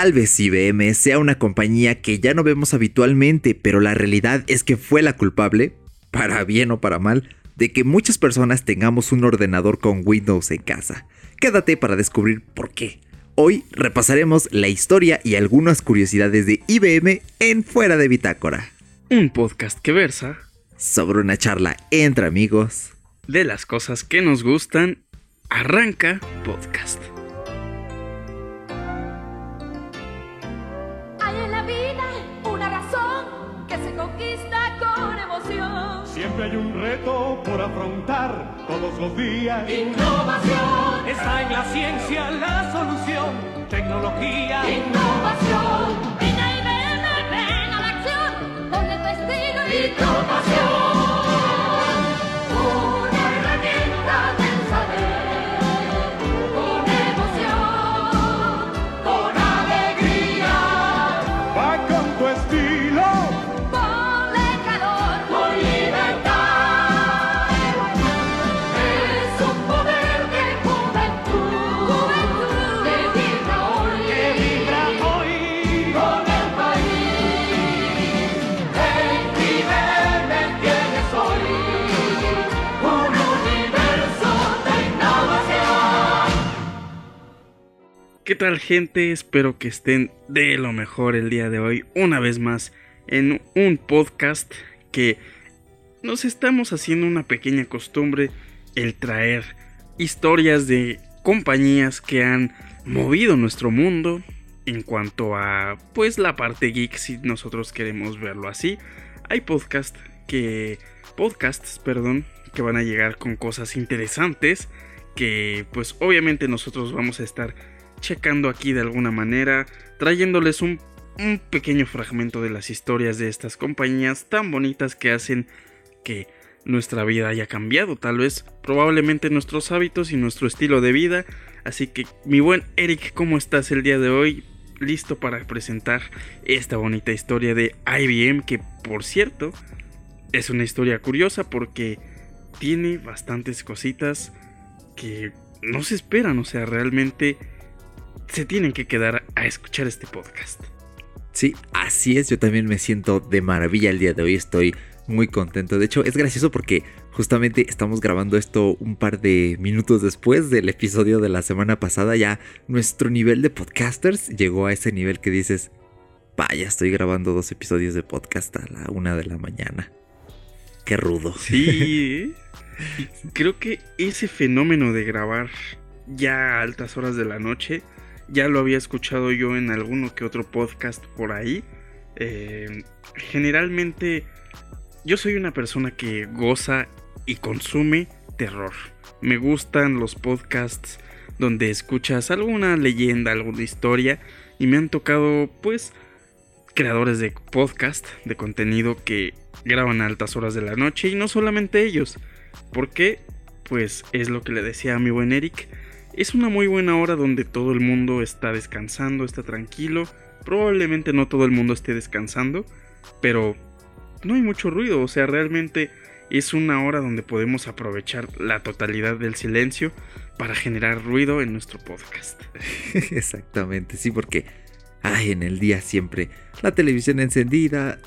Tal vez IBM sea una compañía que ya no vemos habitualmente, pero la realidad es que fue la culpable, para bien o para mal, de que muchas personas tengamos un ordenador con Windows en casa. Quédate para descubrir por qué. Hoy repasaremos la historia y algunas curiosidades de IBM en Fuera de Bitácora. Un podcast que versa sobre una charla entre amigos de las cosas que nos gustan. Arranca podcast. Los días. Innovación. Está en la ciencia la solución. Tecnología. Innovación. Ven y ven, ven a la acción. Con el estilo y ¿Qué tal gente? Espero que estén de lo mejor el día de hoy, una vez más, en un podcast que nos estamos haciendo una pequeña costumbre, el traer historias de compañías que han movido nuestro mundo en cuanto a pues la parte geek si nosotros queremos verlo así. Hay podcast que podcasts, perdón, que van a llegar con cosas interesantes que pues obviamente nosotros vamos a estar checando aquí de alguna manera, trayéndoles un, pequeño fragmento de las historias de estas compañías tan bonitas que hacen que nuestra vida haya cambiado, tal vez probablemente nuestros hábitos y nuestro estilo de vida. Así que mi buen Eric, ¿cómo estás el día de hoy? Listo para presentar esta bonita historia de IBM que por cierto es una historia curiosa porque tiene bastantes cositas que no se esperan, o sea, realmente se tienen que quedar a escuchar este podcast. Sí, así es, yo también me siento de maravilla el día de hoy, estoy muy contento. De hecho, es gracioso porque justamente estamos grabando esto un par de minutos después del episodio de la semana pasada. Ya nuestro nivel de podcasters llegó a ese nivel que dices, vaya, estoy grabando dos episodios de podcast a la una de la mañana. Qué rudo. Sí, creo que ese fenómeno de grabar ya a altas horas de la noche ya lo había escuchado yo en alguno que otro podcast por ahí. Eh, generalmente yo soy una persona que goza y consume terror. Me gustan los podcasts donde escuchas alguna leyenda, alguna historia y me han tocado pues creadores de podcast, de contenido que graban a altas horas de la noche y no solamente ellos. porque Pues es lo que le decía a mi buen Eric es una muy buena hora donde todo el mundo está descansando, está tranquilo. Probablemente no todo el mundo esté descansando, pero no hay mucho ruido, o sea, realmente es una hora donde podemos aprovechar la totalidad del silencio para generar ruido en nuestro podcast. Exactamente, sí, porque ay, en el día siempre la televisión encendida,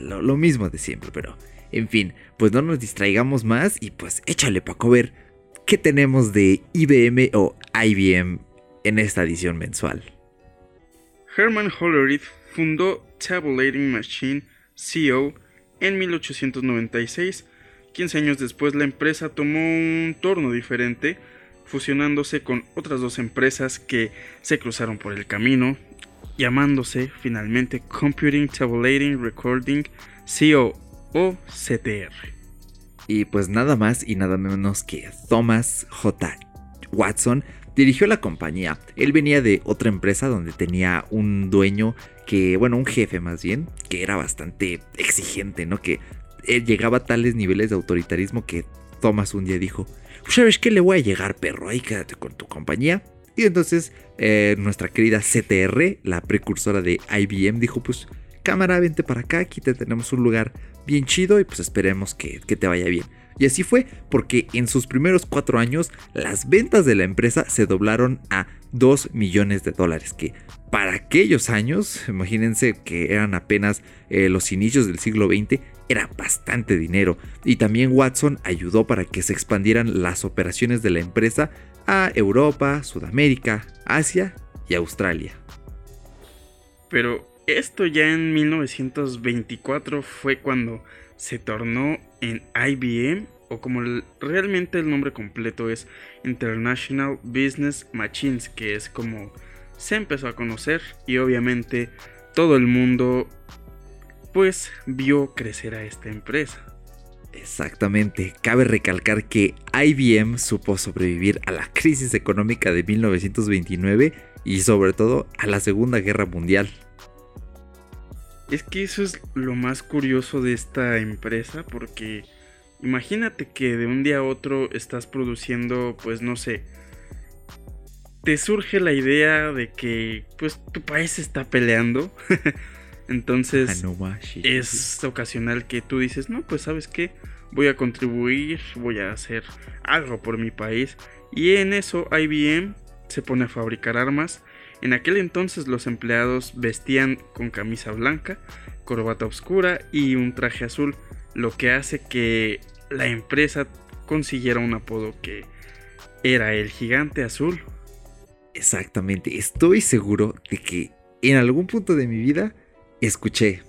lo, lo, mismo de siempre, pero en fin, pues no nos distraigamos más y pues échale Paco ver ¿Qué tenemos de IBM o IBM en esta edición mensual? Herman Hollerith fundó Tabulating Machine CO en 1896. 15 años después la empresa tomó un torno diferente, fusionándose con otras dos empresas que se cruzaron por el camino, llamándose finalmente Computing Tabulating Recording CO o CTR. Y pues nada más y nada menos que Thomas J. Watson dirigió la compañía. Él venía de otra empresa donde tenía un dueño que, bueno, un jefe más bien, que era bastante exigente, ¿no? Que él llegaba a tales niveles de autoritarismo que Thomas un día dijo, pues, ¿sabes qué le voy a llegar, perro? Ahí quédate con tu compañía. Y entonces eh, nuestra querida CTR, la precursora de IBM, dijo, pues cámara, vente para acá, aquí te tenemos un lugar bien chido y pues esperemos que, te vaya bien. Y así fue porque en sus primeros cuatro años las ventas de la empresa se doblaron a 2 millones de dólares, que para aquellos años, imagínense que eran apenas eh, los inicios del siglo XX, era bastante dinero. Y también Watson ayudó para que se expandieran las operaciones de la empresa a Europa, Sudamérica, Asia y Australia. Pero esto ya en 1924 fue cuando se tornó en IBM, o como realmente el nombre completo es International Business Machines, que es como se empezó a conocer y obviamente todo el mundo pues vio crecer a esta empresa. Exactamente, cabe recalcar que IBM supo sobrevivir a la crisis económica de 1929 y sobre todo a la Segunda Guerra Mundial. Es que eso es lo más curioso de esta empresa porque imagínate que de un día a otro estás produciendo, pues no sé, te surge la idea de que pues tu país está peleando. Entonces es ocasional que tú dices, no, pues sabes qué, voy a contribuir, voy a hacer algo por mi país. Y en eso IBM se pone a fabricar armas en aquel entonces los empleados vestían con camisa blanca, corbata oscura y un traje azul, lo que hace que la empresa consiguiera un apodo que era el gigante azul. Exactamente, estoy seguro de que en algún punto de mi vida escuché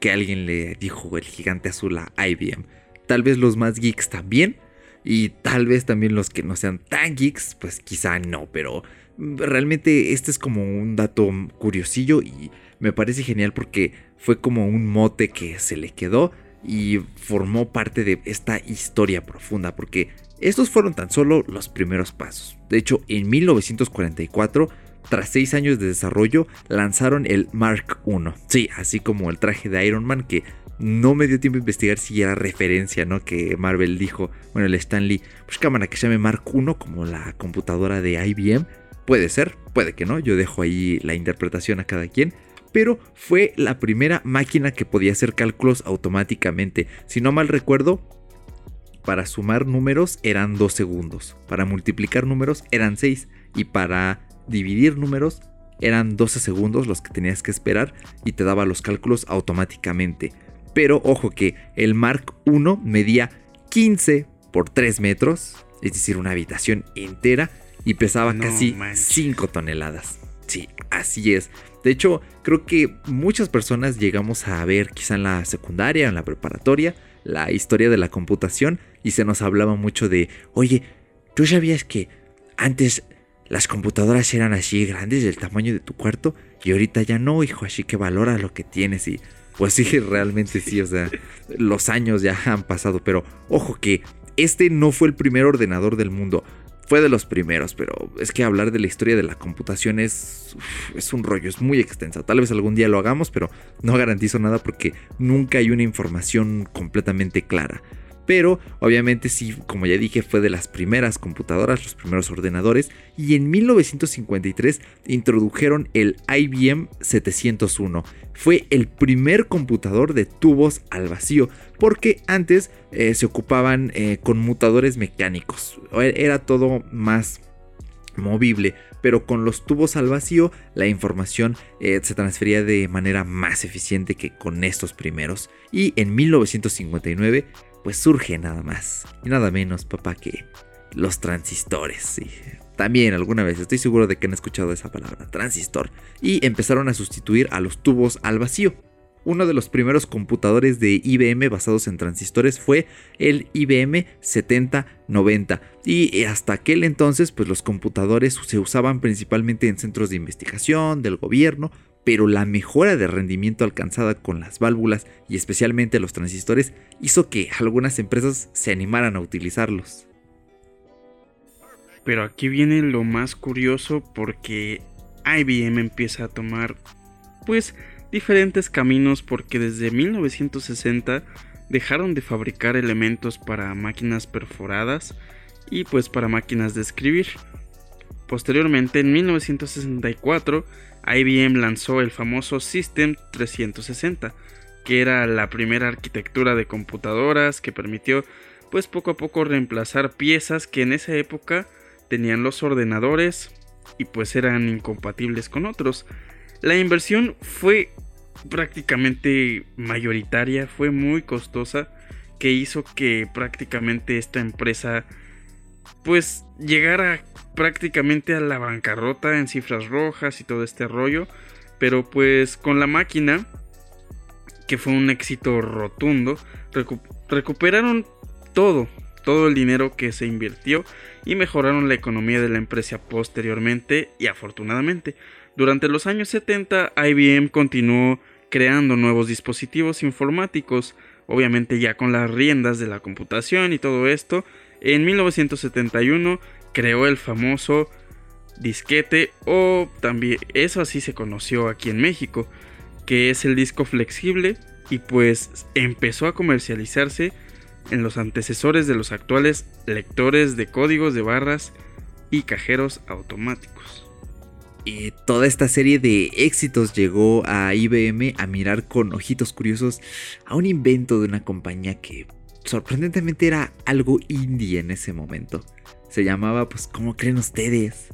que alguien le dijo el gigante azul a IBM. Tal vez los más geeks también, y tal vez también los que no sean tan geeks, pues quizá no, pero realmente este es como un dato curiosillo y me parece genial porque fue como un mote que se le quedó y formó parte de esta historia profunda porque estos fueron tan solo los primeros pasos. De hecho, en 1944, tras seis años de desarrollo, lanzaron el Mark I. Sí, así como el traje de Iron Man que no me dio tiempo a investigar si era referencia, ¿no? Que Marvel dijo, bueno, el Stanley, pues cámara que se llame Mark I como la computadora de IBM Puede ser, puede que no, yo dejo ahí la interpretación a cada quien. Pero fue la primera máquina que podía hacer cálculos automáticamente. Si no mal recuerdo, para sumar números eran 2 segundos. Para multiplicar números eran 6. Y para dividir números eran 12 segundos los que tenías que esperar y te daba los cálculos automáticamente. Pero ojo que el Mark I medía 15 por 3 metros, es decir, una habitación entera y pesaba casi 5 toneladas. Sí, así es. De hecho, creo que muchas personas llegamos a ver, quizá en la secundaria, en la preparatoria, la historia de la computación y se nos hablaba mucho de, oye, ¿tú sabías que antes las computadoras eran así grandes del tamaño de tu cuarto y ahorita ya no, hijo, así que valora lo que tienes y pues sí, realmente sí, o sea, los años ya han pasado, pero ojo que este no fue el primer ordenador del mundo fue de los primeros, pero es que hablar de la historia de la computación es, es un rollo, es muy extensa. Tal vez algún día lo hagamos, pero no garantizo nada porque nunca hay una información completamente clara. Pero obviamente sí, como ya dije, fue de las primeras computadoras, los primeros ordenadores. Y en 1953 introdujeron el IBM 701. Fue el primer computador de tubos al vacío, porque antes eh, se ocupaban eh, con mutadores mecánicos. Era todo más movible, pero con los tubos al vacío la información eh, se transfería de manera más eficiente que con estos primeros. Y en 1959 pues surge nada más y nada menos, papá, que los transistores. Sí. También alguna vez estoy seguro de que han escuchado esa palabra, transistor, y empezaron a sustituir a los tubos al vacío. Uno de los primeros computadores de IBM basados en transistores fue el IBM 7090 y hasta aquel entonces pues los computadores se usaban principalmente en centros de investigación del gobierno pero la mejora de rendimiento alcanzada con las válvulas y especialmente los transistores hizo que algunas empresas se animaran a utilizarlos. Pero aquí viene lo más curioso porque IBM empieza a tomar pues diferentes caminos porque desde 1960 dejaron de fabricar elementos para máquinas perforadas y pues para máquinas de escribir. Posteriormente en 1964 IBM lanzó el famoso System 360, que era la primera arquitectura de computadoras que permitió pues poco a poco reemplazar piezas que en esa época tenían los ordenadores y pues eran incompatibles con otros. La inversión fue prácticamente mayoritaria, fue muy costosa, que hizo que prácticamente esta empresa pues llegara prácticamente a la bancarrota en cifras rojas y todo este rollo, pero pues con la máquina, que fue un éxito rotundo, recuperaron todo, todo el dinero que se invirtió y mejoraron la economía de la empresa posteriormente y afortunadamente. Durante los años 70 IBM continuó creando nuevos dispositivos informáticos, obviamente ya con las riendas de la computación y todo esto. En 1971 creó el famoso disquete o también eso así se conoció aquí en México, que es el disco flexible y pues empezó a comercializarse en los antecesores de los actuales lectores de códigos de barras y cajeros automáticos. Y toda esta serie de éxitos llegó a IBM a mirar con ojitos curiosos a un invento de una compañía que sorprendentemente era algo indie en ese momento. Se llamaba, pues, ¿cómo creen ustedes?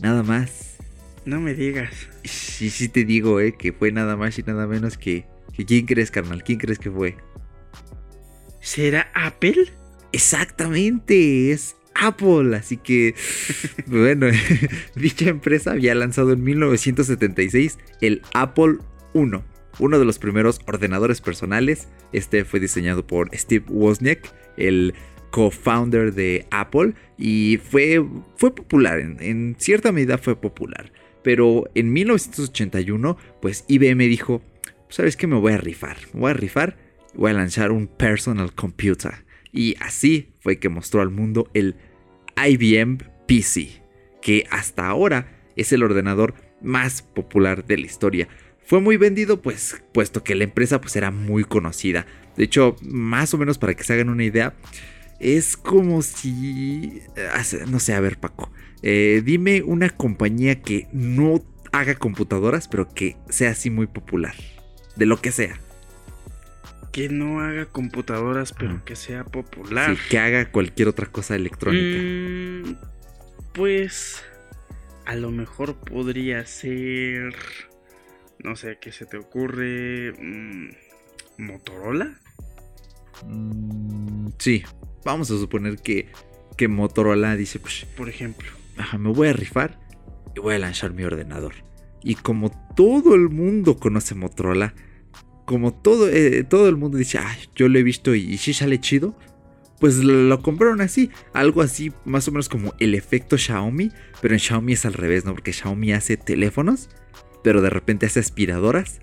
Nada más. No me digas. Sí, sí te digo, eh, que fue nada más y nada menos que, que ¿quién crees, carnal? ¿Quién crees que fue? ¿Será Apple? Exactamente, es Apple. Así que, bueno, dicha empresa había lanzado en 1976 el Apple I, uno de los primeros ordenadores personales. Este fue diseñado por Steve Wozniak, el co-founder de Apple, y fue, fue popular, en, cierta medida fue popular. Pero en 1981, pues IBM dijo, ¿sabes qué? Me voy a rifar, me voy a rifar voy a lanzar un personal computer. Y así fue que mostró al mundo el IBM PC, que hasta ahora es el ordenador más popular de la historia. Fue muy vendido pues puesto que la empresa pues era muy conocida. De hecho, más o menos para que se hagan una idea, es como si... No sé, a ver Paco, eh, dime una compañía que no haga computadoras, pero que sea así muy popular. De lo que sea que no haga computadoras, pero que sea popular. Sí, que haga cualquier otra cosa electrónica. Mm, pues a lo mejor podría ser, no sé, ¿qué se te ocurre? Mm, ¿Motorola? Mm, sí, vamos a suponer que, que Motorola dice, pues, por ejemplo, ajá, me voy a rifar y voy a lanzar mi ordenador. Y como todo el mundo conoce Motorola, como todo, eh, todo el mundo dice, ah, yo lo he visto y, sí sale chido, pues lo compraron así, algo así más o menos como el efecto Xiaomi, pero en Xiaomi es al revés, ¿no? Porque Xiaomi hace teléfonos, pero de repente hace aspiradoras,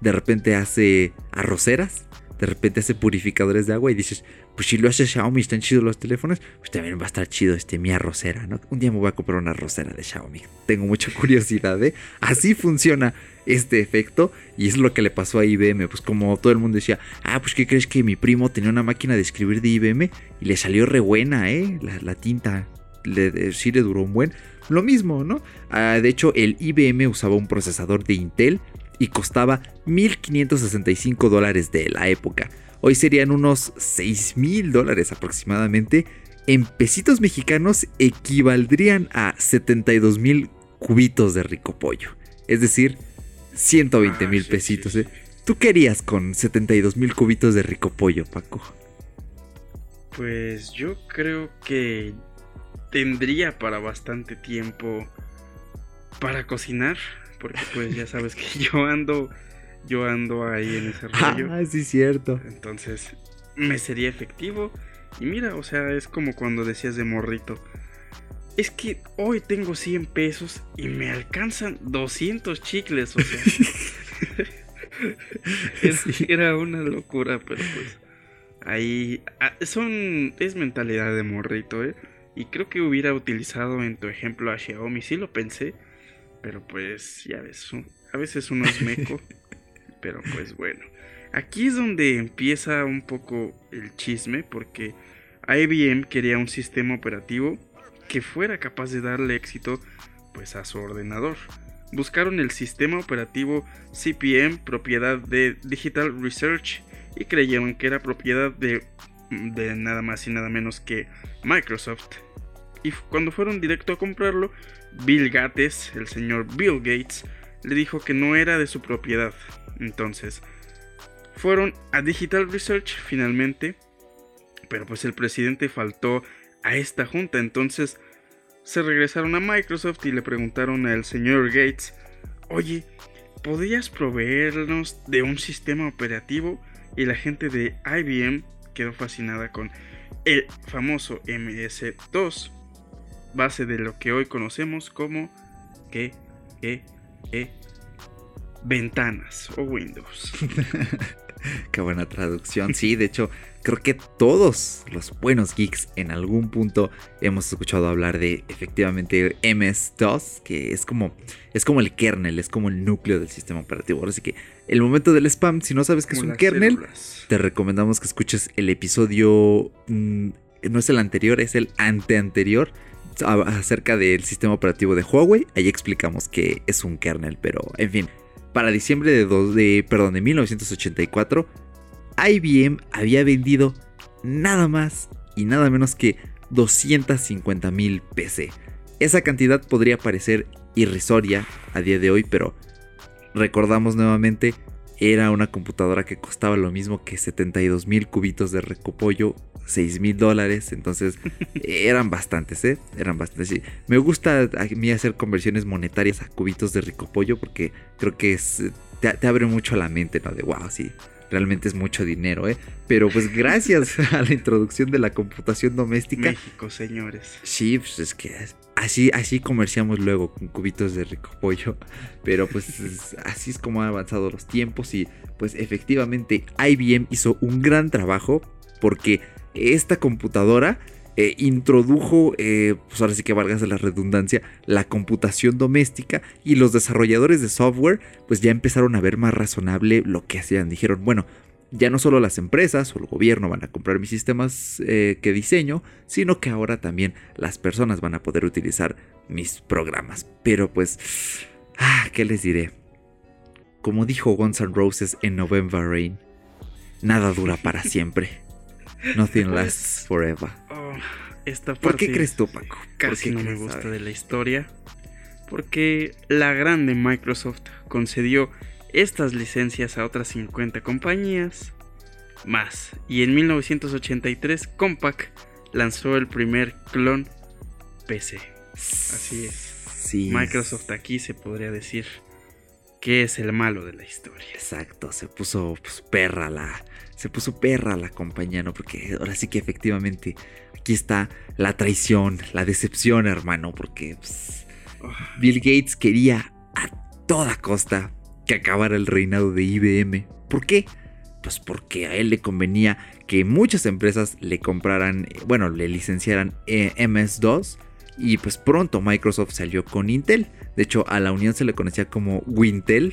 de repente hace arroceras, de repente hace purificadores de agua y dices, pues si lo hace Xiaomi, están chidos los teléfonos, pues también va a estar chido este mi arrocera, ¿no? Un día me voy a comprar una arrocera de Xiaomi. Tengo mucha curiosidad, ¿eh? Así funciona este efecto y es lo que le pasó a IBM, pues como todo el mundo decía, ah, pues ¿qué crees que mi primo tenía una máquina de escribir de IBM y le salió re buena, ¿eh? La, tinta le, sí le duró un buen. Lo mismo, ¿no? Ah, de hecho, el IBM usaba un procesador de Intel y costaba 1.565 dólares de la época. Hoy serían unos 6.000 dólares aproximadamente. En pesitos mexicanos equivaldrían a 72.000 cubitos de rico pollo. Es decir, 120 mil ah, pesitos. ¿eh? ¿Tú querías con 72 mil cubitos de rico pollo, Paco? Pues yo creo que tendría para bastante tiempo para cocinar. Porque pues ya sabes que yo ando. Yo ando ahí en ese rollo. Ah, sí, cierto. Entonces, me sería efectivo. Y mira, o sea, es como cuando decías de morrito es que hoy tengo 100 pesos y me alcanzan 200 chicles, o sea. Era una locura, pero pues ahí ah, son es mentalidad de morrito, ¿eh? Y creo que hubiera utilizado en tu ejemplo a Xiaomi, sí lo pensé, pero pues ya ves, a veces uno es meco, pero pues bueno. Aquí es donde empieza un poco el chisme porque IBM quería un sistema operativo que fuera capaz de darle éxito pues a su ordenador. Buscaron el sistema operativo CPM propiedad de Digital Research y creyeron que era propiedad de de nada más y nada menos que Microsoft. Y cuando fueron directo a comprarlo, Bill Gates, el señor Bill Gates, le dijo que no era de su propiedad. Entonces, fueron a Digital Research finalmente, pero pues el presidente faltó a esta junta, entonces se regresaron a Microsoft y le preguntaron al señor Gates, oye, ¿podrías proveernos de un sistema operativo? Y la gente de IBM quedó fascinada con el famoso MS2, base de lo que hoy conocemos como que, que, que ventanas o Windows. Qué buena traducción. Sí, de hecho, creo que todos los buenos geeks en algún punto hemos escuchado hablar de efectivamente MS-DOS, que es como, es como el kernel, es como el núcleo del sistema operativo. Así que el momento del spam, si no sabes que es un kernel, células. te recomendamos que escuches el episodio, mmm, no es el anterior, es el anteanterior acerca del sistema operativo de Huawei. Ahí explicamos que es un kernel, pero en fin. Para diciembre de, de, perdón, de 1984, IBM había vendido nada más y nada menos que 250 mil PC. Esa cantidad podría parecer irrisoria a día de hoy, pero recordamos nuevamente, era una computadora que costaba lo mismo que 72 mil cubitos de recopollo 6 mil dólares. Entonces eran bastantes, ¿eh? Eran bastantes. Me gusta a mí hacer conversiones monetarias a cubitos de rico pollo porque creo que es, te, abre mucho la mente, ¿no? De wow, sí. Realmente es mucho dinero, ¿eh? Pero pues gracias a la introducción de la computación doméstica. México, señores. Sí, pues es que así, así comerciamos luego con cubitos de rico pollo. Pero pues así es como han avanzado los tiempos y pues efectivamente IBM hizo un gran trabajo porque esta computadora eh, introdujo, eh, pues ahora sí que valgas la redundancia, la computación doméstica y los desarrolladores de software pues ya empezaron a ver más razonable lo que hacían. Dijeron, bueno, ya no solo las empresas o el gobierno van a comprar mis sistemas eh, que diseño, sino que ahora también las personas van a poder utilizar mis programas. Pero pues, ah, ¿qué les diré? Como dijo Guns N' Roses en November Rain, nada dura para siempre. Nothing lasts forever. Oh, esta ¿Por qué crees tú, Paco? Casi no me gusta de la historia. Porque la grande Microsoft concedió estas licencias a otras 50 compañías más. Y en 1983 Compaq lanzó el primer clon PC. Así es. Microsoft aquí se podría decir que es el malo de la historia. Exacto, se puso pues, perra la, se puso perra la compañía, ¿no? Porque ahora sí que efectivamente aquí está la traición, la decepción, hermano, porque pues, Bill Gates quería a toda costa que acabara el reinado de IBM. ¿Por qué? Pues porque a él le convenía que muchas empresas le compraran, bueno, le licenciaran eh, MS2 y pues pronto Microsoft salió con Intel. De hecho, a la unión se le conocía como Wintel,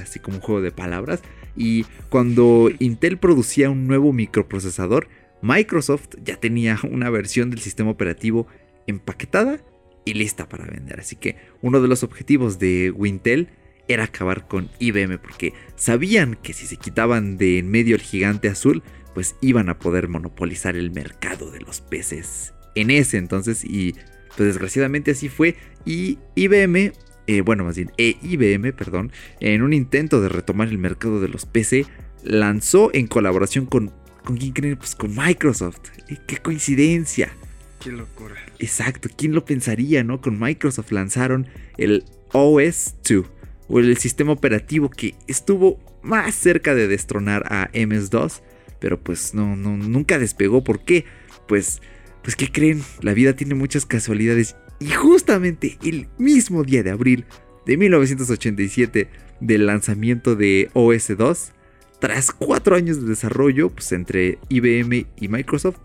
así como un juego de palabras. Y cuando Intel producía un nuevo microprocesador, Microsoft ya tenía una versión del sistema operativo empaquetada y lista para vender. Así que uno de los objetivos de Wintel era acabar con IBM porque sabían que si se quitaban de en medio el gigante azul, pues iban a poder monopolizar el mercado de los peces en ese entonces y pues desgraciadamente así fue y IBM eh, bueno, más bien e IBM, perdón, en un intento de retomar el mercado de los PC, lanzó en colaboración con, ¿con quién creen? Pues con Microsoft. ¡Qué coincidencia! ¡Qué locura! Exacto, ¿quién lo pensaría, no? Con Microsoft lanzaron el OS2, o el sistema operativo que estuvo más cerca de destronar a MS2, pero pues no, no, nunca despegó. ¿Por qué? Pues, pues, ¿qué creen? La vida tiene muchas casualidades y justamente el mismo día de abril de 1987 del lanzamiento de OS 2, tras cuatro años de desarrollo pues, entre IBM y Microsoft,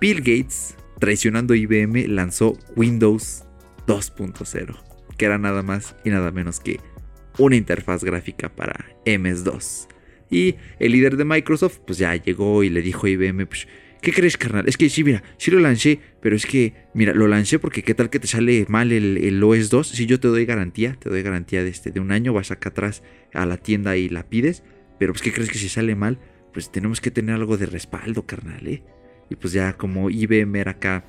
Bill Gates, traicionando IBM, lanzó Windows 2.0, que era nada más y nada menos que una interfaz gráfica para MS2. Y el líder de Microsoft pues ya llegó y le dijo a IBM, pues, ¿Qué crees, carnal? Es que sí, mira, sí lo lancé, pero es que, mira, lo lancé porque qué tal que te sale mal el, OS 2. Si yo te doy garantía, te doy garantía de, este, de un año, vas acá atrás a la tienda y la pides. Pero pues, ¿qué crees que si sale mal? pues tenemos que tener algo de respaldo, carnal, ¿eh? Y pues ya como IBM era acá,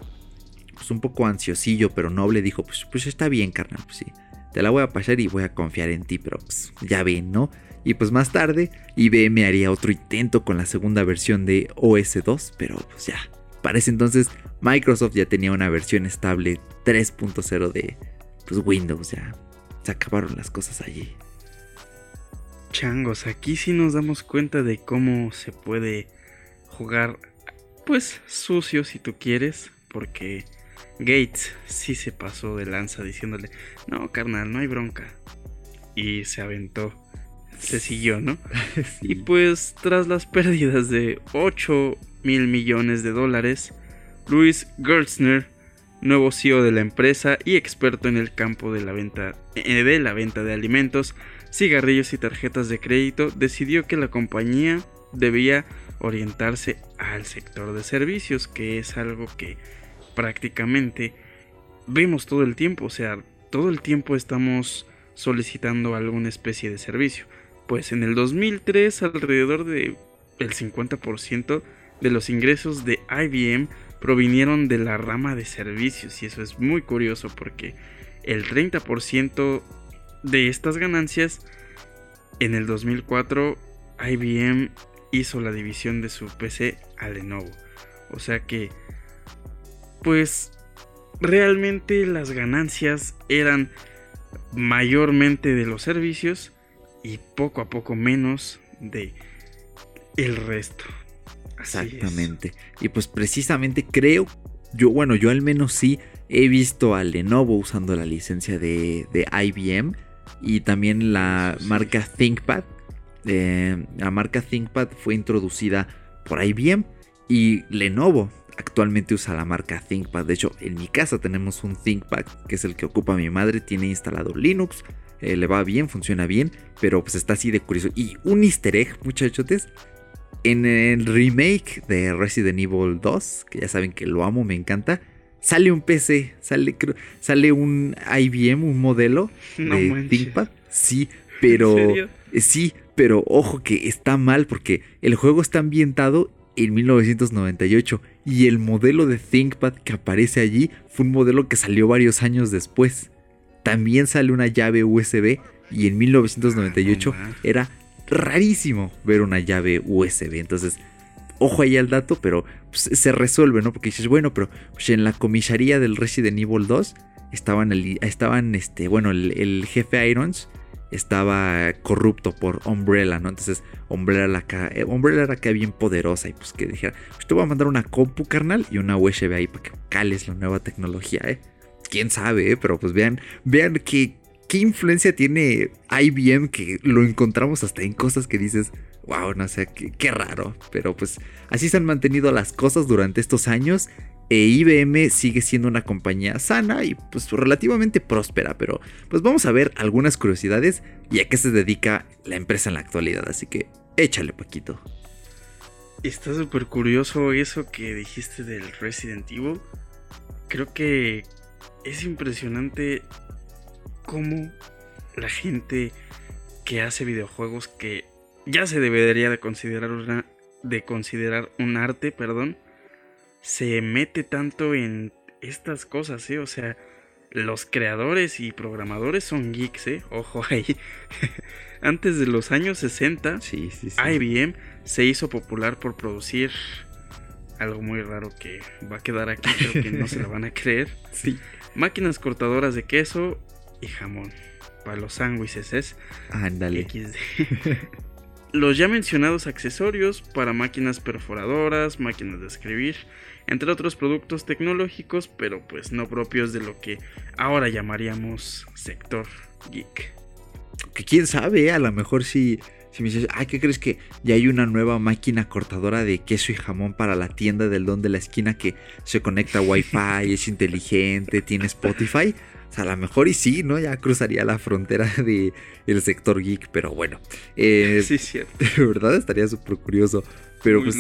pues un poco ansiosillo, pero noble, dijo, pues, pues está bien, carnal, pues sí. Te la voy a pasar y voy a confiar en ti, pero pues ya ven, ¿no? Y pues más tarde, IBM haría otro intento con la segunda versión de OS 2, pero pues ya. Para ese entonces, Microsoft ya tenía una versión estable 3.0 de pues, Windows, ya. Se acabaron las cosas allí. Changos, aquí sí nos damos cuenta de cómo se puede jugar, pues sucio si tú quieres, porque Gates sí se pasó de lanza diciéndole, no, carnal, no hay bronca. Y se aventó, se siguió, ¿no? Y pues tras las pérdidas de 8 mil millones de dólares, Louis Gertzner, nuevo CEO de la empresa y experto en el campo de la venta, eh, de, la venta de alimentos, cigarrillos y tarjetas de crédito, decidió que la compañía debía orientarse al sector de servicios, que es algo que prácticamente vemos todo el tiempo, o sea, todo el tiempo estamos solicitando alguna especie de servicio. Pues en el 2003 alrededor de el 50% de los ingresos de IBM provinieron de la rama de servicios y eso es muy curioso porque el 30% de estas ganancias en el 2004 IBM hizo la división de su PC a Lenovo. O sea que pues realmente las ganancias eran mayormente de los servicios y poco a poco menos de el resto. Exactamente. Y pues precisamente creo, yo bueno, yo al menos sí he visto a Lenovo usando la licencia de, de IBM y también la marca ThinkPad. Eh, la marca ThinkPad fue introducida por IBM y Lenovo actualmente usa la marca ThinkPad. De hecho, en mi casa tenemos un ThinkPad que es el que ocupa mi madre. Tiene instalado Linux. Eh, le va bien, funciona bien, pero pues está así de curioso. Y un easter egg, muchachotes, en el remake de Resident Evil 2, que ya saben que lo amo, me encanta, sale un PC, sale, sale un IBM, un modelo de ThinkPad. Sí, pero. Eh, sí, pero ojo que está mal porque el juego está ambientado en 1998 y el modelo de ThinkPad que aparece allí fue un modelo que salió varios años después. También sale una llave USB y en 1998 ah, era rarísimo ver una llave USB. Entonces, ojo ahí al dato, pero pues, se resuelve, ¿no? Porque dices, bueno, pero pues, en la comisaría del Resident Evil 2 estaban, estaban este, bueno, el, jefe Irons estaba corrupto por Umbrella, ¿no? Entonces, Umbrella, eh, Umbrella era acá bien poderosa y pues que dijera, pues te voy a mandar una compu carnal y una USB ahí para que cales la nueva tecnología, ¿eh? Quién sabe, ¿eh? Pero pues vean, vean que qué influencia tiene IBM que lo encontramos hasta en cosas que dices, wow, no sé, qué, raro. Pero pues así se han mantenido las cosas durante estos años. E IBM sigue siendo una compañía sana y pues relativamente próspera, pero pues vamos a ver algunas curiosidades y a qué se dedica la empresa en la actualidad, así que échale Paquito. Está súper curioso eso que dijiste del Resident Evil. Creo que es impresionante cómo la gente que hace videojuegos que ya se debería de considerar una, de considerar un arte, perdón, se mete tanto en estas cosas, ¿eh? O sea, los creadores y programadores son geeks, ¿eh? Ojo ahí. Antes de los años 60, IBM se hizo popular por producir algo muy raro que va a quedar aquí, creo que no se lo van a creer. Sí. Máquinas cortadoras de queso y jamón. Para los sándwiches es. Ándale. los ya mencionados accesorios para máquinas perforadoras, máquinas de escribir, entre otros productos tecnológicos, pero pues no propios de lo que ahora llamaríamos sector geek. Que quién sabe, a lo mejor si, si me dices, ay, ¿qué crees que ya hay una nueva máquina cortadora de queso y jamón para la tienda del don de la esquina que se conecta a Wi-Fi, es inteligente, tiene Spotify? O sea, a lo mejor y sí, ¿no? Ya cruzaría la frontera del el sector geek, pero bueno. Eh, sí, cierto. De verdad estaría súper curioso. Pero pues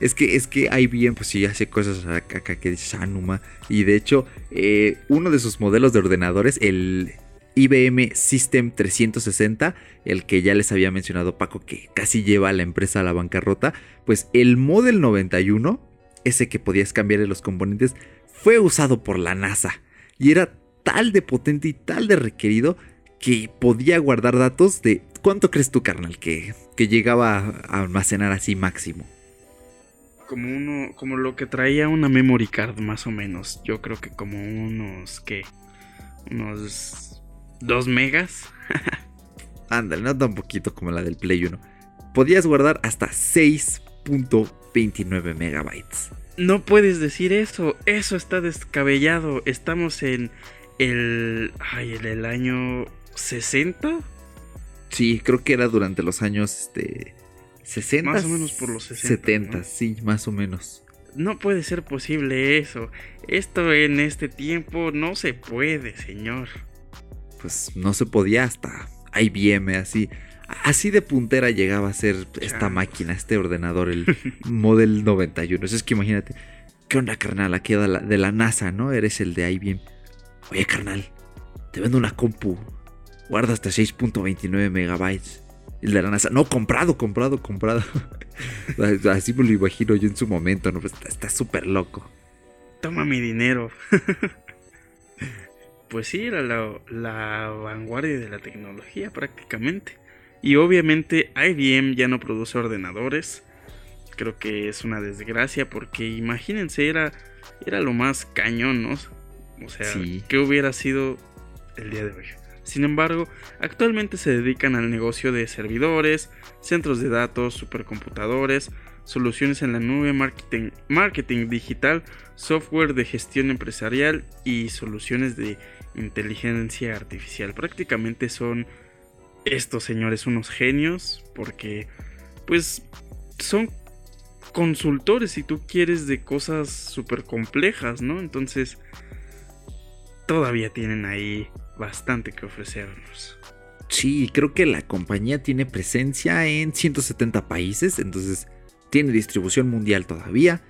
es que es que IBM pues sí hace cosas acá que dices Anuma. Y de hecho, eh, uno de sus modelos de ordenadores, el IBM System 360, el que ya les había mencionado Paco que casi lleva a la empresa a la bancarrota, pues el Model 91, ese que podías cambiar los componentes, fue usado por la NASA y era tal de potente y tal de requerido que podía guardar datos de cuánto crees tú, carnal, que, que llegaba a almacenar así máximo. Como uno, como lo que traía una memory card más o menos. Yo creo que como unos, ¿qué? Unos 2 megas. Ándale, no tan poquito como la del Play 1. Podías guardar hasta 6.29 megabytes. No puedes decir eso, eso está descabellado. Estamos en el, ay, en el año 60. Sí, creo que era durante los años este, 60. Más o menos por los 60. 70, ¿no? sí, más o menos. No puede ser posible eso. Esto en este tiempo no se puede, señor. Pues no se podía hasta IBM, así. Así de puntera llegaba a ser esta máquina, este ordenador, el Model 91. Eso es que imagínate, ¿qué onda, carnal? Aquí de la, de la NASA, ¿no? Eres el de IBM. Oye, carnal, te vendo una compu. Guarda hasta 6.29 megabytes. El de la NASA. No, comprado, comprado, comprado. Así me lo imagino yo en su momento, ¿no? Pues está súper loco. Toma mi dinero. pues sí, era la, la vanguardia de la tecnología prácticamente. Y obviamente IBM ya no produce ordenadores. Creo que es una desgracia porque imagínense, era, era lo más cañón, ¿no? O sea, Sí. ¿qué hubiera sido el día de hoy? Sin embargo, actualmente se dedican al negocio de servidores, centros de datos, supercomputadores, soluciones en la nube, marketing, marketing digital, software de gestión empresarial y soluciones de inteligencia artificial. Prácticamente son estos señores unos genios porque pues son consultores si tú quieres de cosas súper complejas, ¿no? Entonces todavía tienen ahí bastante que ofrecernos. Sí, creo que la compañía tiene presencia en 170 países, entonces tiene distribución mundial todavía,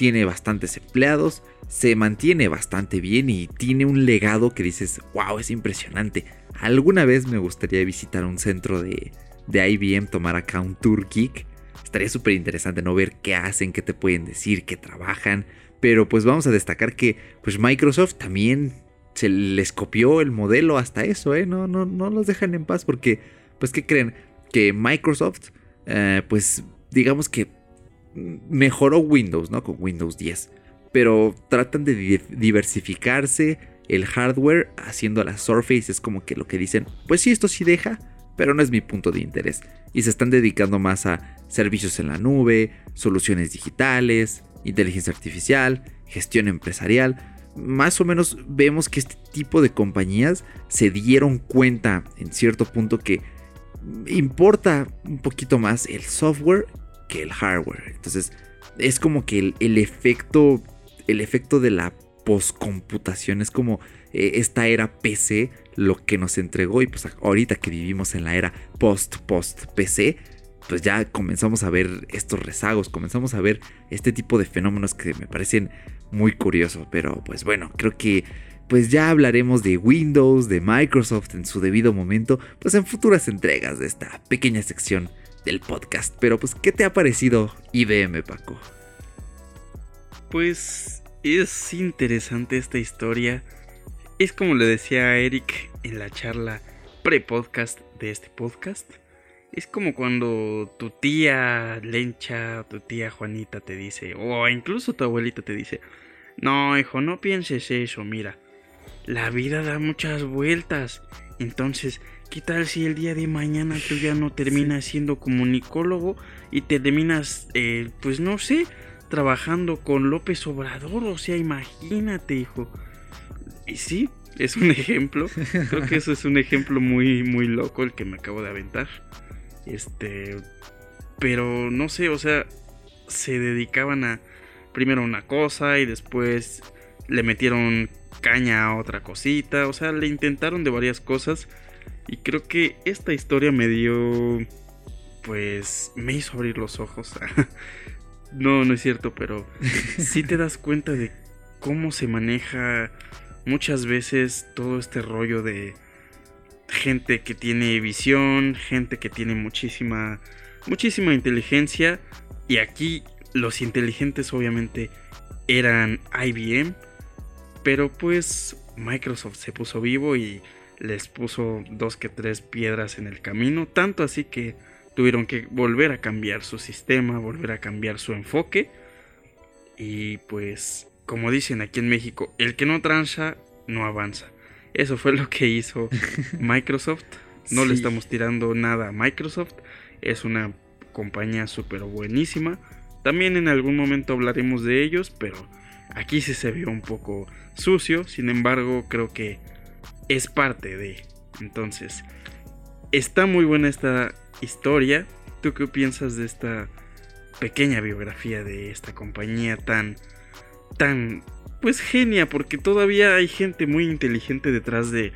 tiene bastantes empleados, se mantiene bastante bien y tiene un legado que dices, wow, es impresionante. Alguna vez me gustaría visitar un centro de, de IBM, tomar acá un tour geek. Estaría súper interesante no ver qué hacen, qué te pueden decir, qué trabajan. Pero pues vamos a destacar que pues Microsoft también se les copió el modelo hasta eso, ¿eh? No, no, no los dejan en paz porque, pues, ¿qué creen? Que Microsoft, eh, pues, digamos que mejoró Windows, ¿no? Con Windows 10. Pero tratan de di- diversificarse el hardware haciendo la Surface. Es como que lo que dicen, pues sí, esto sí deja, pero no es mi punto de interés. Y se están dedicando más a servicios en la nube, soluciones digitales, inteligencia artificial, gestión empresarial más o menos vemos que este tipo de compañías se dieron cuenta en cierto punto que importa un poquito más el software que el hardware. Entonces es como que el, el efecto, el efecto de la postcomputación es como eh, esta era PC lo que nos entregó y pues ahorita que vivimos en la era post post PC pues ya comenzamos a ver estos rezagos, comenzamos a ver este tipo de fenómenos que me parecen muy curiosos, pero pues bueno, creo que pues ya hablaremos de Windows, de Microsoft en su debido momento, pues en futuras entregas de esta pequeña sección del podcast. Pero pues, ¿qué te ha parecido IBM, Paco? Pues es interesante esta historia. Es como le decía a Eric en la charla pre-podcast de este podcast. Es como cuando tu tía Lencha, tu tía Juanita te dice, o incluso tu abuelita te dice, no, hijo, no pienses eso, mira, la vida da muchas vueltas. Entonces, ¿qué tal si el día de mañana tú ya no terminas siendo comunicólogo y terminas, eh, pues no sé, trabajando con López Obrador? O sea, imagínate, hijo. Y sí, es un ejemplo. Creo que eso es un ejemplo muy, muy loco el que me acabo de aventar. Este. Pero no sé, o sea, se dedicaban a primero una cosa y después le metieron caña a otra cosita. O sea, le intentaron de varias cosas. Y creo que esta historia me dio. Pues me hizo abrir los ojos. no, no es cierto, pero sí te das cuenta de cómo se maneja muchas veces todo este rollo de gente que tiene visión, gente que tiene muchísima, muchísima inteligencia. Y aquí los inteligentes obviamente eran IBM. Pero pues Microsoft se puso vivo y les puso dos que tres piedras en el camino. Tanto así que tuvieron que volver a cambiar su sistema, volver a cambiar su enfoque. Y pues, como dicen aquí en México, el que no trancha no avanza. Eso fue lo que hizo Microsoft. No le estamos tirando nada a Microsoft. Es una compañía súper buenísima. También en algún momento hablaremos de ellos, pero aquí sí se vio un poco sucio. Sin embargo, creo que es parte de. Entonces, está muy buena esta historia. ¿Tú qué piensas de esta pequeña biografía de esta compañía tan, tan, pues genia? Porque todavía hay gente muy inteligente detrás de,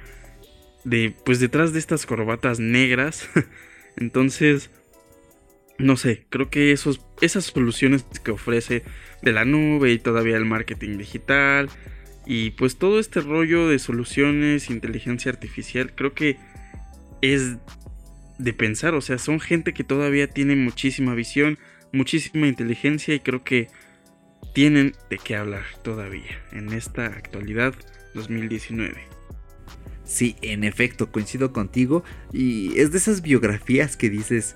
de, pues detrás de estas corbatas negras. Entonces, no sé, creo que esos, esas soluciones que ofrece de la nube y todavía el marketing digital y pues todo este rollo de soluciones, inteligencia artificial, creo que es de pensar, o sea, son gente que todavía tiene muchísima visión, muchísima inteligencia y creo que tienen de qué hablar todavía en esta actualidad 2019. Sí, en efecto, coincido contigo. Y es de esas biografías que dices,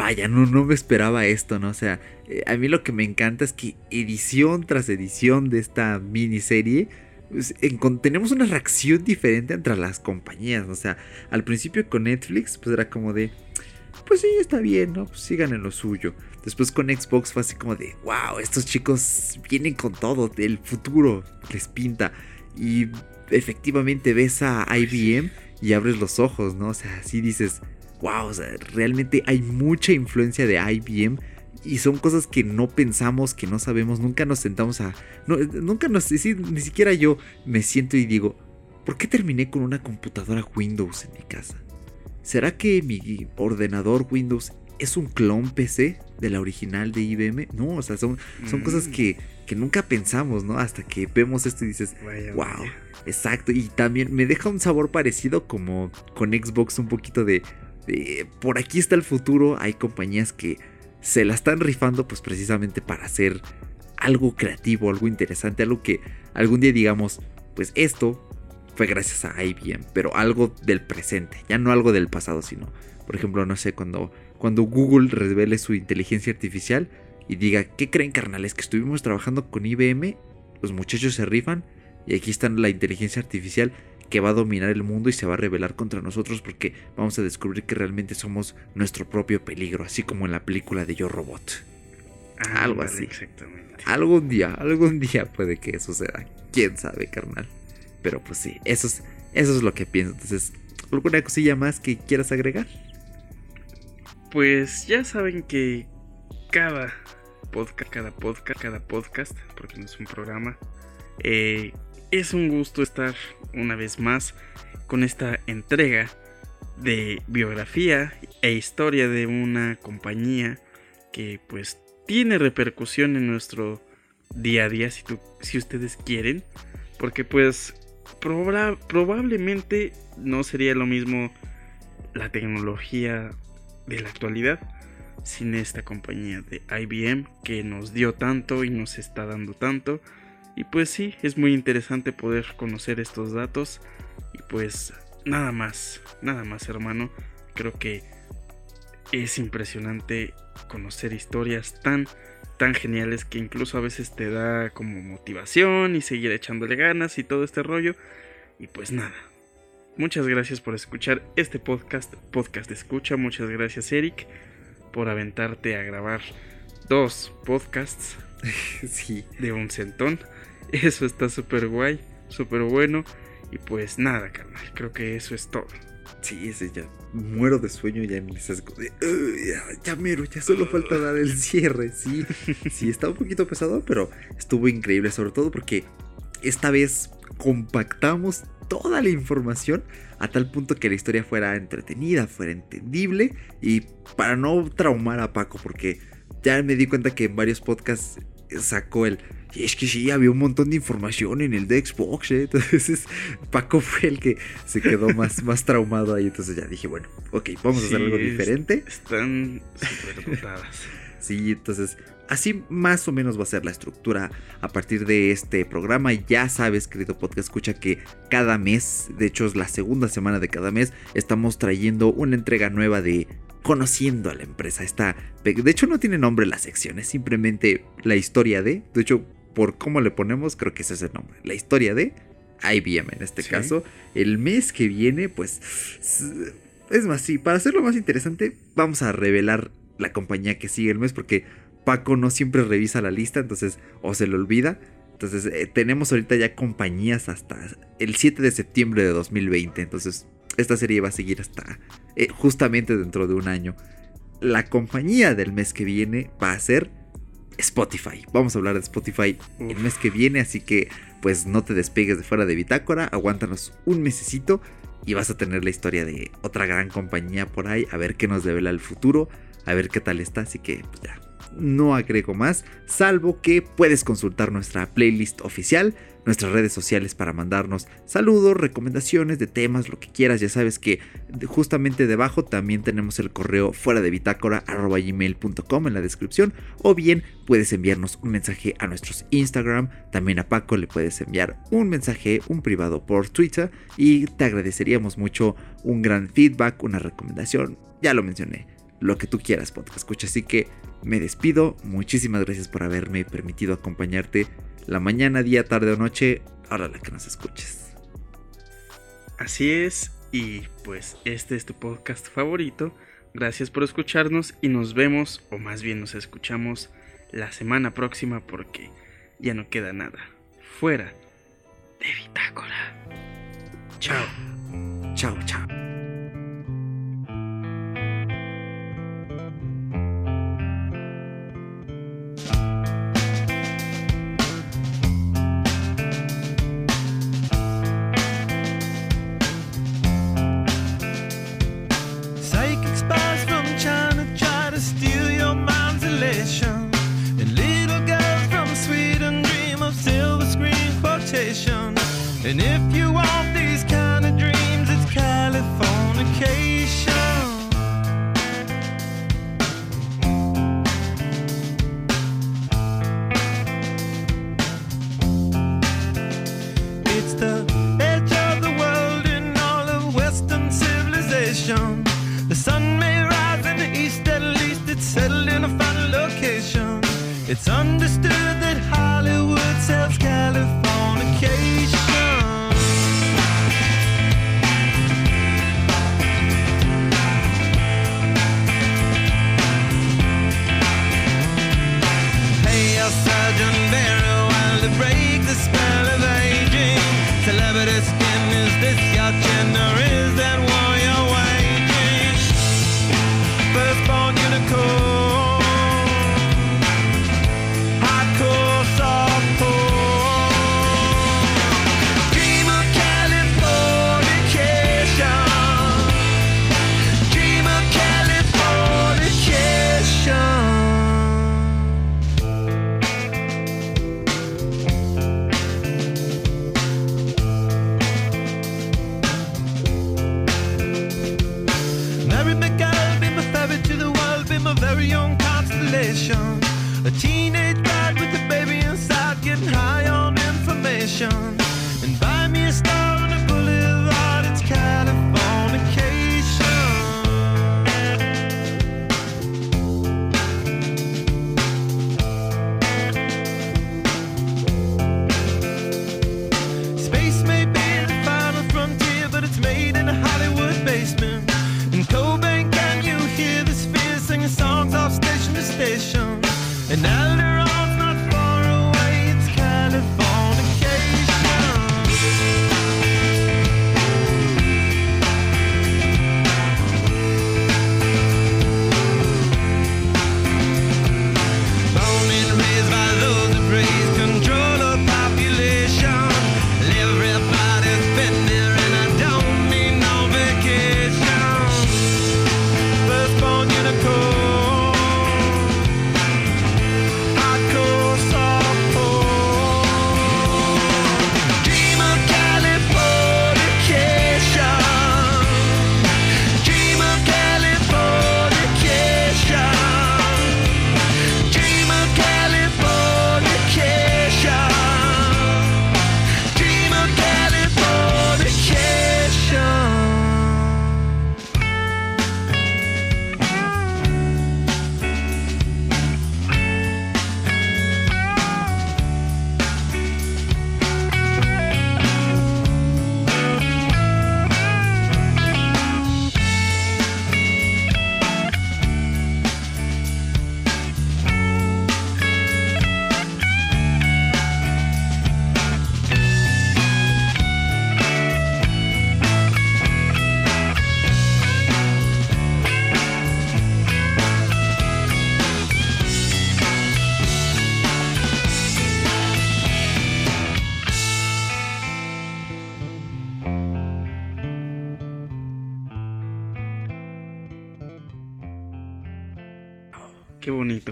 vaya, no, no me esperaba esto, ¿no? O sea, eh, a mí lo que me encanta es que edición tras edición de esta miniserie, pues, tenemos una reacción diferente entre las compañías. O sea, al principio con Netflix, pues era como de, pues sí, está bien, ¿no? Pues sigan en lo suyo. Después con Xbox fue así como de, wow, estos chicos vienen con todo, el futuro les pinta. Y efectivamente ves a IBM y abres los ojos, ¿no? O sea, así dices, wow, o sea, realmente hay mucha influencia de IBM y son cosas que no pensamos, que no sabemos, nunca nos sentamos a... No, nunca nos... sí, ni siquiera yo me siento y digo, ¿por qué terminé con una computadora Windows en mi casa? ¿Será que mi ordenador Windows es un clon PC de la original de IBM? No, o sea, son, son Mm. cosas que, que nunca pensamos, ¿no? Hasta que vemos esto y dices, Vaya, Wow, vaya. exacto. Y también me deja un sabor parecido como con Xbox, un poquito de, de, por aquí está el futuro. Hay compañías que se la están rifando, pues precisamente para hacer algo creativo, algo interesante, algo que algún día digamos, pues esto fue gracias a IBM, pero algo del presente, ya no algo del pasado, sino, por ejemplo, no sé, cuando, cuando Google revele su inteligencia artificial y diga, ¿qué creen carnales? Que estuvimos trabajando con IBM, los muchachos se rifan y aquí está la inteligencia artificial que va a dominar el mundo y se va a rebelar contra nosotros porque vamos a descubrir que realmente somos nuestro propio peligro, así como en la película de Yo Robot. algo Ándale, así. Exactamente. Algún día, algún día puede que suceda. Quién sabe, carnal. Pero pues sí, eso es, eso es lo que pienso. Entonces, ¿alguna cosilla más que quieras agregar? Pues ya saben que cada podcast, cada podcast, cada podcast, porque no es un programa, eh, es un gusto estar una vez más con esta entrega de biografía e historia de una compañía que pues tiene repercusión en nuestro día a día si, tú- si ustedes quieren, porque pues proba- probablemente no sería lo mismo la tecnología de la actualidad sin esta compañía de IBM que nos dio tanto y nos está dando tanto. Y pues sí, es muy interesante poder conocer estos datos. Y pues nada más, nada más hermano. Creo que es impresionante conocer historias tan, tan geniales que incluso a veces te da como motivación y seguir echándole ganas y todo este rollo. Y pues nada, Muchas gracias por escuchar este podcast, podcast de escucha. Muchas gracias Eric por aventarte a grabar dos podcasts sí. de un centón. Eso está súper guay, súper bueno. Y pues nada, carnal, creo que eso es todo. Sí, ese ya muero de sueño ya me estás de, "Uy, ya, ya mero, ya solo falta dar el cierre. Sí, sí, está un poquito pesado, pero estuvo increíble, sobre todo porque esta vez compactamos toda la información a tal punto que la historia fuera entretenida, fuera entendible y para no traumar a Paco, porque ya me di cuenta que en varios podcasts sacó el, Y es que sí, había un montón de información en el de Xbox, ¿eh? Entonces Paco fue el que se quedó más, más traumado ahí. Entonces ya dije, bueno, ok, vamos a hacer Sí, algo diferente. Están superdotadas. Sí, entonces así más o menos va a ser la estructura a partir de este programa. Ya sabes, querido podcast, escucha que cada mes, de hecho es la segunda semana de cada mes, estamos trayendo una entrega nueva de conociendo a la empresa. Esta, de hecho no tiene nombre la sección, es simplemente la historia de, de hecho por cómo le ponemos creo que ese es el nombre, la historia de IBM en este Sí. caso. El mes que viene, pues... Es más, sí, para hacerlo más interesante, vamos a revelar la compañía que sigue el mes porque Paco no siempre revisa la lista, entonces o se le olvida. Entonces eh, tenemos ahorita ya compañías hasta el 7 de septiembre de 2020. Entonces esta serie va a seguir hasta eh, justamente dentro de un año. La compañía del mes que viene va a ser Spotify. Vamos a hablar de Spotify el mes que viene, así que pues no te despegues de fuera de Bitácora, aguántanos un mesecito y vas a tener la historia de otra gran compañía por ahí, a ver qué nos revela el futuro, a ver qué tal está, así que pues, ya. No agrego más, salvo que puedes consultar nuestra playlist oficial, nuestras redes sociales para mandarnos saludos, recomendaciones de temas, lo que quieras. Ya sabes que justamente debajo también tenemos el correo fuera de bitácora gmail.com en la descripción. O bien puedes enviarnos un mensaje a nuestros Instagram. También a Paco le puedes enviar un mensaje, un privado por Twitter. Y te agradeceríamos mucho un gran feedback, una recomendación. Ya lo mencioné. Lo que tú quieras, podcast. Así que me despido. Muchísimas gracias por haberme permitido acompañarte la mañana, día, tarde o noche. Ahora la que nos escuches. Así es, y pues este es tu podcast favorito. Gracias por escucharnos y nos vemos, o más bien nos escuchamos, la semana próxima porque ya no queda nada fuera de Bitácora. Chao. Chao, chao. It's the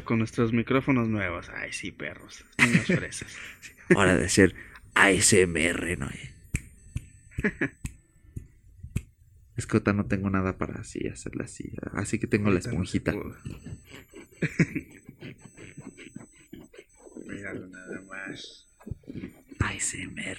con nuestros micrófonos nuevos. Ay, sí, perros. Niños fresas. Hora de hacer ASMR, ¿no? Es que no tengo nada para así hacerla así. Así que tengo la esponjita. Míralo nada más. ASMR.